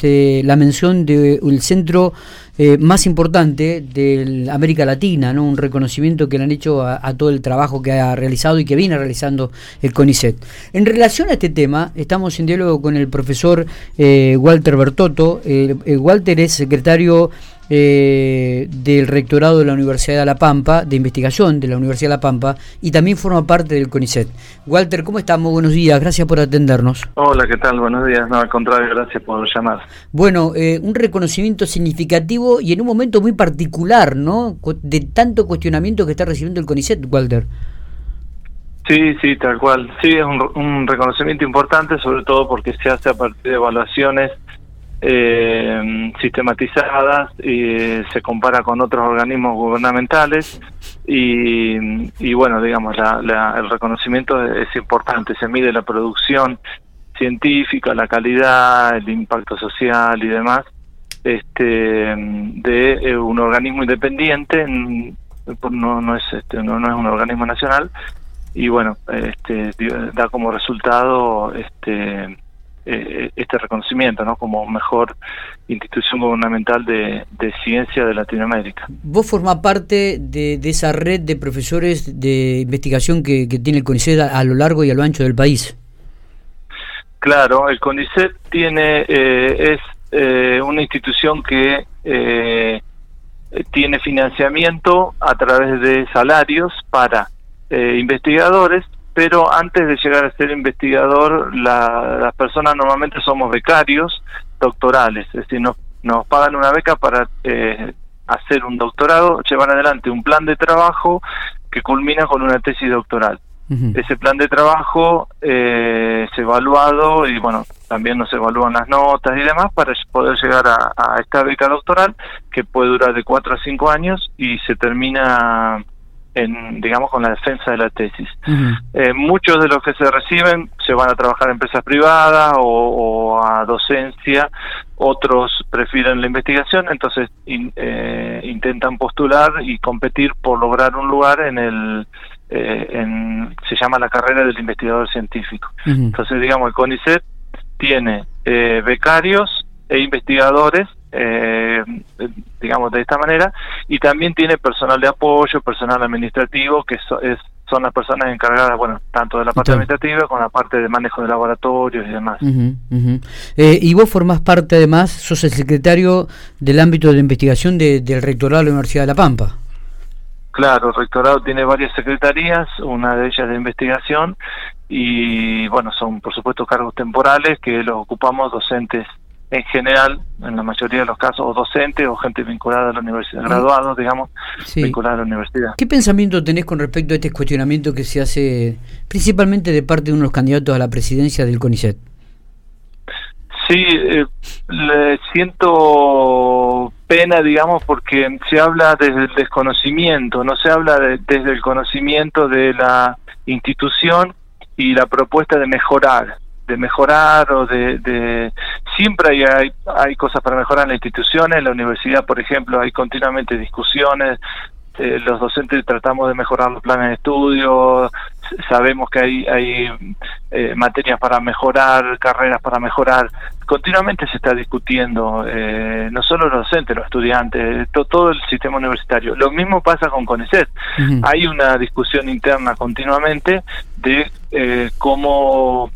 este, la mención del centro eh, más importante de América Latina, ¿no? un reconocimiento que le han hecho a, todo el trabajo que ha realizado y que viene realizando el CONICET. En relación a este tema, estamos en diálogo con el profesor eh, Walter Bertotto. Walter es secretario eh, del rectorado de la Universidad de La Pampa, de investigación de la Universidad de La Pampa, y también forma parte del CONICET. Walter, ¿cómo estamos? Buenos días, gracias por atendernos. Hola, ¿qué tal? Buenos días. No, al contrario, gracias por llamar. Bueno, eh, un reconocimiento significativo y en un momento muy particular, ¿no? De tanto cuestionamiento que está recibiendo el CONICET, Walter. Sí, sí, tal cual. Sí, es un, un reconocimiento importante, sobre todo porque se hace a partir de evaluaciones eh, sistematizadas y se compara con otros organismos gubernamentales. Y, bueno, digamos, el reconocimiento es importante, se mide la producción científica, la calidad, el impacto social y demás este de eh, un organismo independiente no no es este no, no es un organismo nacional. Y bueno este da como resultado este eh, este reconocimiento ¿no? como mejor institución gubernamental de, ciencia de Latinoamérica. Vos formás parte de, esa red de profesores de investigación que, tiene el CONICET a, lo largo y a lo ancho del país. Claro, el CONICET tiene eh, es eh, una institución que tiene financiamiento a través de salarios para investigadores pero antes de llegar a ser investigador, las personas normalmente somos becarios doctorales, es decir, nos, nos pagan una beca para eh, hacer un doctorado, llevar adelante un plan de trabajo que culmina con una tesis doctoral. Ese plan de trabajo eh, es evaluado y bueno, también nos evalúan las notas y demás para poder llegar a, a esta beca doctoral que puede durar de cuatro a cinco años y se termina en, digamos, con la defensa de la tesis. Eh, muchos de los que se reciben se van a trabajar en empresas privadas o, a docencia, otros prefieren la investigación, entonces eh, intentan postular y competir por lograr un lugar en el, eh, en, se llama la carrera del investigador científico. Entonces, digamos, el CONICET tiene becarios e investigadores eh, digamos de esta manera, y también tiene personal de apoyo, personal administrativo, que es, son las personas encargadas, bueno, tanto de la parte administrativa como la parte de manejo de laboratorios y demás. Eh, y vos formás parte además, sos el secretario del ámbito de investigación del rectorado de la Universidad de La Pampa. Claro, el rectorado tiene varias secretarías, una de ellas de investigación y bueno, son por supuesto cargos temporales que los ocupamos docentes en general, en la mayoría de los casos, o docentes o gente vinculada a la universidad, graduados, digamos, vinculada a la universidad. ¿Qué pensamiento tenés con respecto a este cuestionamiento que se hace principalmente de parte de unos candidatos a la presidencia del CONICET? Sí, eh, le siento pena, digamos, porque se habla desde el desconocimiento, no se habla desde el conocimiento de la institución y la propuesta de mejorar de mejorar o de, siempre hay, hay, hay cosas para mejorar en las instituciones, en la universidad por ejemplo hay continuamente discusiones eh, los docentes tratamos de mejorar los planes de estudio, sabemos que hay, hay eh, materias para mejorar, carreras para mejorar, continuamente se está discutiendo, eh, no solo los docentes, los estudiantes, todo el sistema universitario. Lo mismo pasa con CONICET, hay una discusión interna continuamente de cómo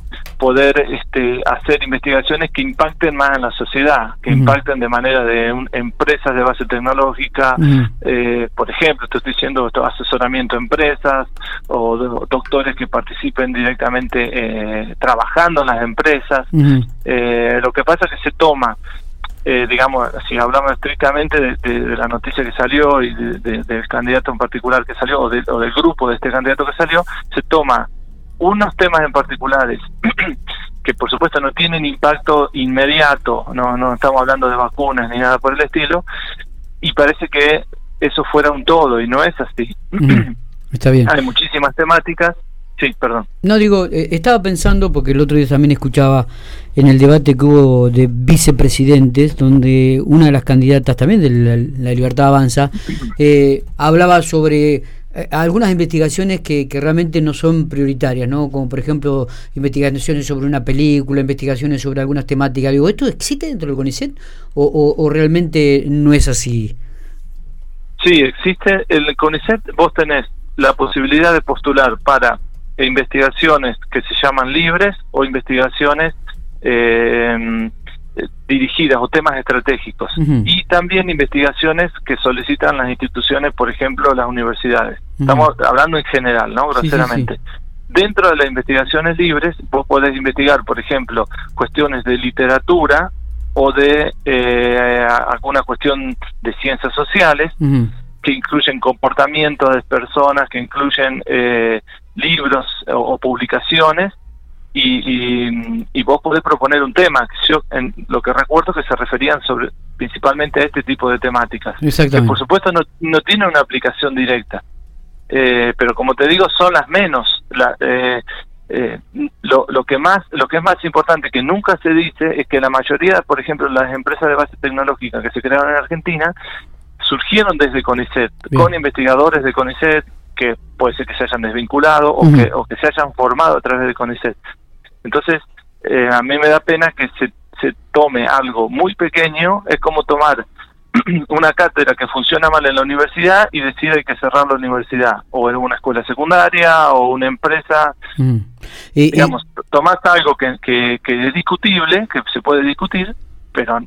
poder este, hacer investigaciones que impacten más en la sociedad, que impacten de manera de empresas de base tecnológica, eh, por ejemplo, estoy diciendo asesoramiento a empresas o doctores que participen directamente eh, trabajando en las empresas. Eh, lo que pasa es que se toma digamos, si hablamos estrictamente de, la noticia que salió y del candidato en particular que salió, o, o, del grupo de este candidato que salió, se toma unos temas en particulares que por supuesto no tienen impacto inmediato, no, no estamos hablando de vacunas ni nada por el estilo, y parece que eso fuera un todo, y no es así. Está bien. Hay muchísimas temáticas. Sí, perdón. No, digo, eh, estaba pensando, porque el otro día también escuchaba en el debate que hubo de vicepresidentes, donde una de las candidatas también de la, Libertad Avanza, eh, hablaba sobre eh, algunas investigaciones que, que, realmente no son prioritarias, ¿no? Como por ejemplo investigaciones sobre una película, investigaciones sobre algunas temáticas. Digo, ¿esto existe dentro del CONICET o, o, realmente no es así? Sí, existe. El CONICET vos tenés la posibilidad de postular para investigaciones que se llaman libres o investigaciones eh, dirigidas o temas estratégicos y también investigaciones que solicitan las instituciones, por ejemplo, las universidades. Estamos hablando en general, ¿no? Groseramente. Dentro de las investigaciones libres, vos podés investigar, por ejemplo, cuestiones de literatura o de eh, alguna cuestión de ciencias sociales que incluyen comportamiento de personas, que incluyen eh, libros o publicaciones y, y, vos podés proponer un tema. Yo en lo que recuerdo que se referían sobre principalmente a este tipo de temáticas. Que por supuesto no, no tiene una aplicación directa, eh, pero como te digo son las menos. La, eh, eh, lo, lo que más lo que es más importante que nunca se dice es que la mayoría por ejemplo las empresas de base tecnológica que se crearon en Argentina surgieron desde CONICET con investigadores de CONICET que puede ser que se hayan desvinculado o, que, o que se hayan formado a través de CONICET entonces, eh, a mí me da pena que se, se tome algo muy pequeño, es como tomar una cátedra que funciona mal en la universidad y decide que cerrar la universidad, o en una escuela secundaria, o una empresa. Mm. digamos, tomás algo que, que, que, es discutible, que se puede discutir, pero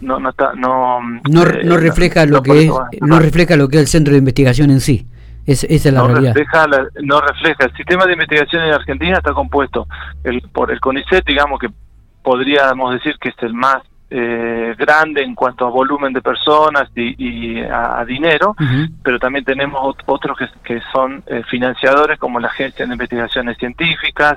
no no está, no no, eh, refleja lo que es, no refleja lo que es el centro de investigación en sí esa es la no realidad. Refleja no refleja. El sistema de investigación en Argentina está compuesto el, por el CONICET, digamos que podríamos decir que es el más eh, grande en cuanto a volumen de personas y, a, dinero, pero también tenemos otros que, que son eh, financiadores como la Agencia de Investigaciones Científicas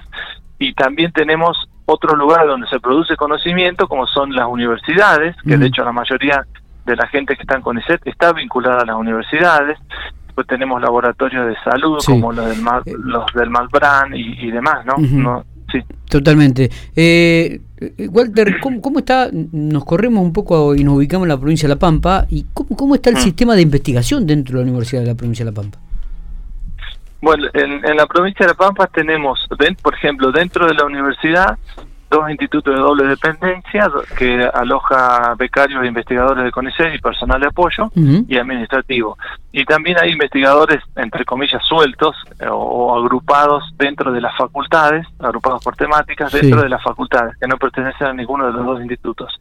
y también tenemos otro lugar donde se produce conocimiento como son las universidades, que de hecho la mayoría de la gente que está en CONICET está vinculada a las universidades pues tenemos laboratorios de salud como los del, Mal, los del Malbrán y, demás, ¿no? sí. Totalmente. Eh, Walter, ¿cómo, está? Nos corremos un poco y nos ubicamos en la provincia de La Pampa. ¿Y cómo, cómo está el mm. sistema de investigación dentro de la Universidad de la provincia de La Pampa? Bueno, en, en la provincia de La Pampa tenemos, por ejemplo, dentro de la universidad dos institutos de doble dependencia que aloja becarios e investigadores de CONICET y personal de apoyo y administrativo. Y también hay investigadores, entre comillas, sueltos eh, o, agrupados dentro de las facultades, agrupados por temáticas dentro de las facultades, que no pertenecen a ninguno de los dos institutos.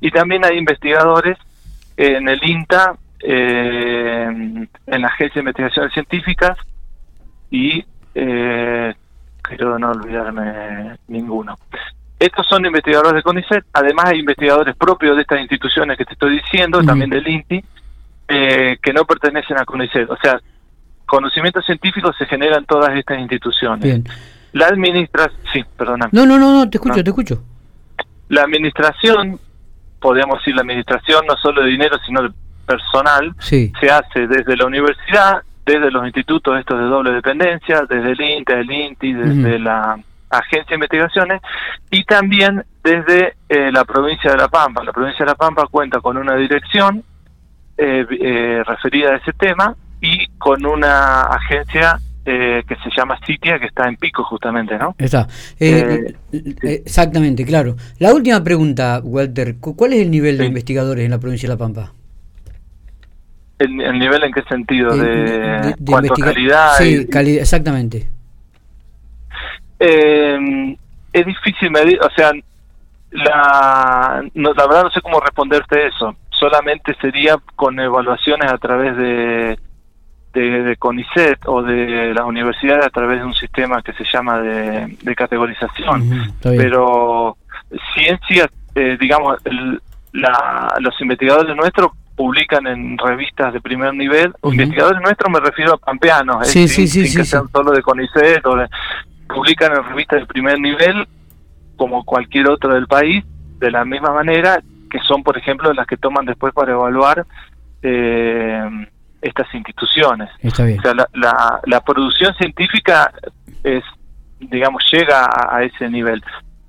Y también hay investigadores en el INTA, eh, en la Agencia de Investigaciones Científicas y eh, quiero no olvidarme ninguno. Estos son investigadores de CONICET, además hay investigadores propios de estas instituciones que te estoy diciendo, también del INTI, eh, que no pertenecen a CONICET. O sea, conocimiento científico se genera en todas estas instituciones. Bien. La administración, sí, perdona. No, no, no, no, te escucho, te escucho. La administración, podríamos decir la administración no solo de dinero, sino de personal, se hace desde la universidad, desde los institutos estos de doble dependencia, desde el INTE, el INTI, desde la agencia de investigaciones y también desde eh, la provincia de La Pampa. La provincia de La Pampa cuenta con una dirección eh, eh, referida a ese tema y con una agencia que se llama CITIA, que está en Pico justamente, ¿no? Está. Exactamente, claro. La última pregunta, Walter, ¿cuál es el nivel de investigadores en la provincia de La Pampa? ¿El, nivel en qué sentido? ¿De, de, calidad? Sí, calidad, exactamente. Eh, es difícil medir, o sea, la, no, la verdad no sé cómo responderte eso. Solamente sería con evaluaciones a través de, de, CONICET o de las universidades a través de un sistema que se llama de, categorización. Pero ciencia, eh, digamos, la, los investigadores nuestros publican en revistas de primer nivel. Investigadores nuestros me refiero a pampeanos, sí, sí, sí, sin que sean solo de CONICET o de, publican en revistas de primer nivel, como cualquier otro del país, de la misma manera, que son, por ejemplo, las que toman después para evaluar eh, estas instituciones. O sea, la, la, producción científica es, digamos, llega a, ese nivel.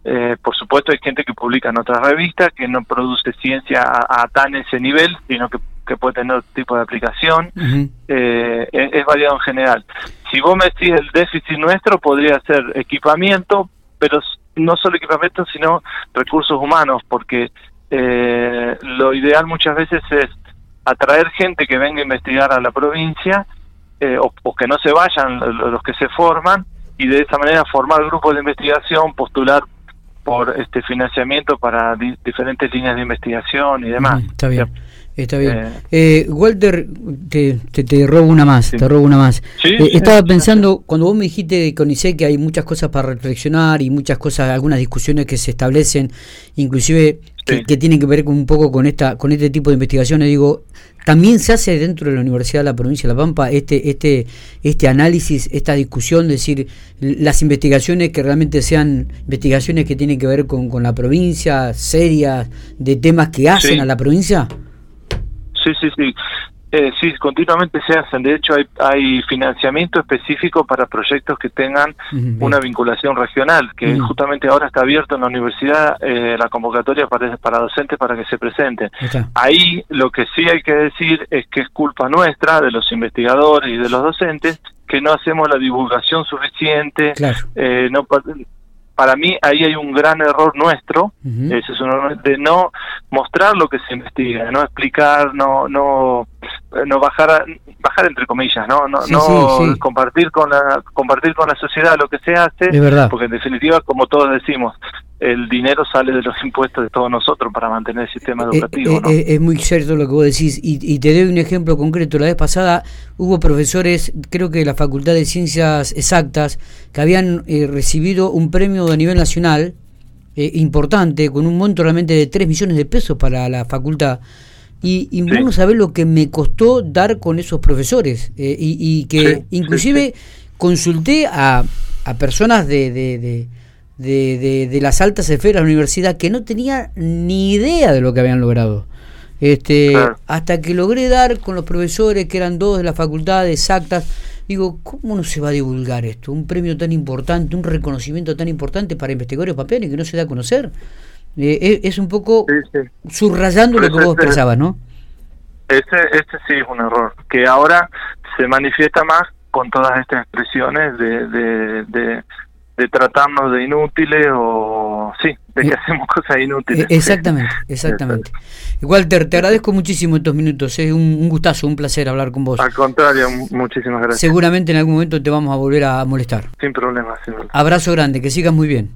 Eh, por supuesto, hay gente que publica en otras revistas que no produce ciencia a, tan ese nivel, sino que que puede tener otro tipo de aplicación, eh, es, variado en general. Si vos me decís el déficit nuestro, podría ser equipamiento, pero no solo equipamiento, sino recursos humanos, porque eh, lo ideal muchas veces es atraer gente que venga a investigar a la provincia, eh, o, que no se vayan los que se forman, y de esa manera formar grupos de investigación, postular por este financiamiento para diferentes líneas de investigación y demás. está bien. Está bien. Eh, eh, Walter, te, te, robo una más, te robo una más. Eh, estaba pensando, cuando vos me dijiste de CONICET que hay muchas cosas para reflexionar y muchas cosas, algunas discusiones que se establecen, inclusive que, tienen que ver un poco con esta con este tipo de investigaciones, digo, también se hace dentro de la Universidad de la Provincia de La Pampa este este este análisis, esta discusión, es decir, las investigaciones que realmente sean investigaciones que tienen que ver con, con la provincia, serias, de temas que hacen a la provincia. Sí, sí, sí. Eh, sí, continuamente se hacen. De hecho, hay, hay financiamiento específico para proyectos que tengan una vinculación regional, que justamente ahora está abierto en la universidad eh, la convocatoria para, para docentes para que se presenten. Ahí lo que sí hay que decir es que es culpa nuestra, de los investigadores y de los docentes, que no hacemos la divulgación suficiente, eh, no para mí ahí hay un gran error nuestro, es de no mostrar lo que se investiga, no explicar, no no no bajar bajar entre comillas, no no, no compartir con la compartir con la sociedad lo que se hace, porque en definitiva como todos decimos, el dinero sale de los impuestos de todos nosotros para mantener el sistema eh, educativo. Eh, eh, es muy cierto lo que vos decís y, te doy un ejemplo concreto. La vez pasada hubo profesores, creo que de la Facultad de Ciencias Exactas, que habían recibido un premio a nivel nacional importante, con un monto realmente de 3 millones de pesos para la facultad. Y, y vamos a ver lo que me costó dar con esos profesores y, que inclusive consulté a, a personas de de, de, las altas esferas de la universidad que no tenía ni idea de lo que habían logrado. Este, Hasta que logré dar con los profesores, que eran dos de la facultad exactas, digo, ¿cómo no se va a divulgar esto? Un premio tan importante, un reconocimiento tan importante para investigadores papeles que no se da a conocer. Eh, es, un poco subrayando lo que vos pensabas, ¿no? Este, este sí es un error, que ahora se manifiesta más con todas estas expresiones de, de de tratarnos de inútiles o sí, de que eh, hacemos cosas inútiles. Eh, exactamente, exactamente. Walter, te agradezco muchísimo estos minutos, es un, gustazo, un placer hablar con vos. Al contrario, muchísimas gracias. Seguramente en algún momento te vamos a volver a molestar. Sin problema, sin Abrazo grande, que sigas muy bien.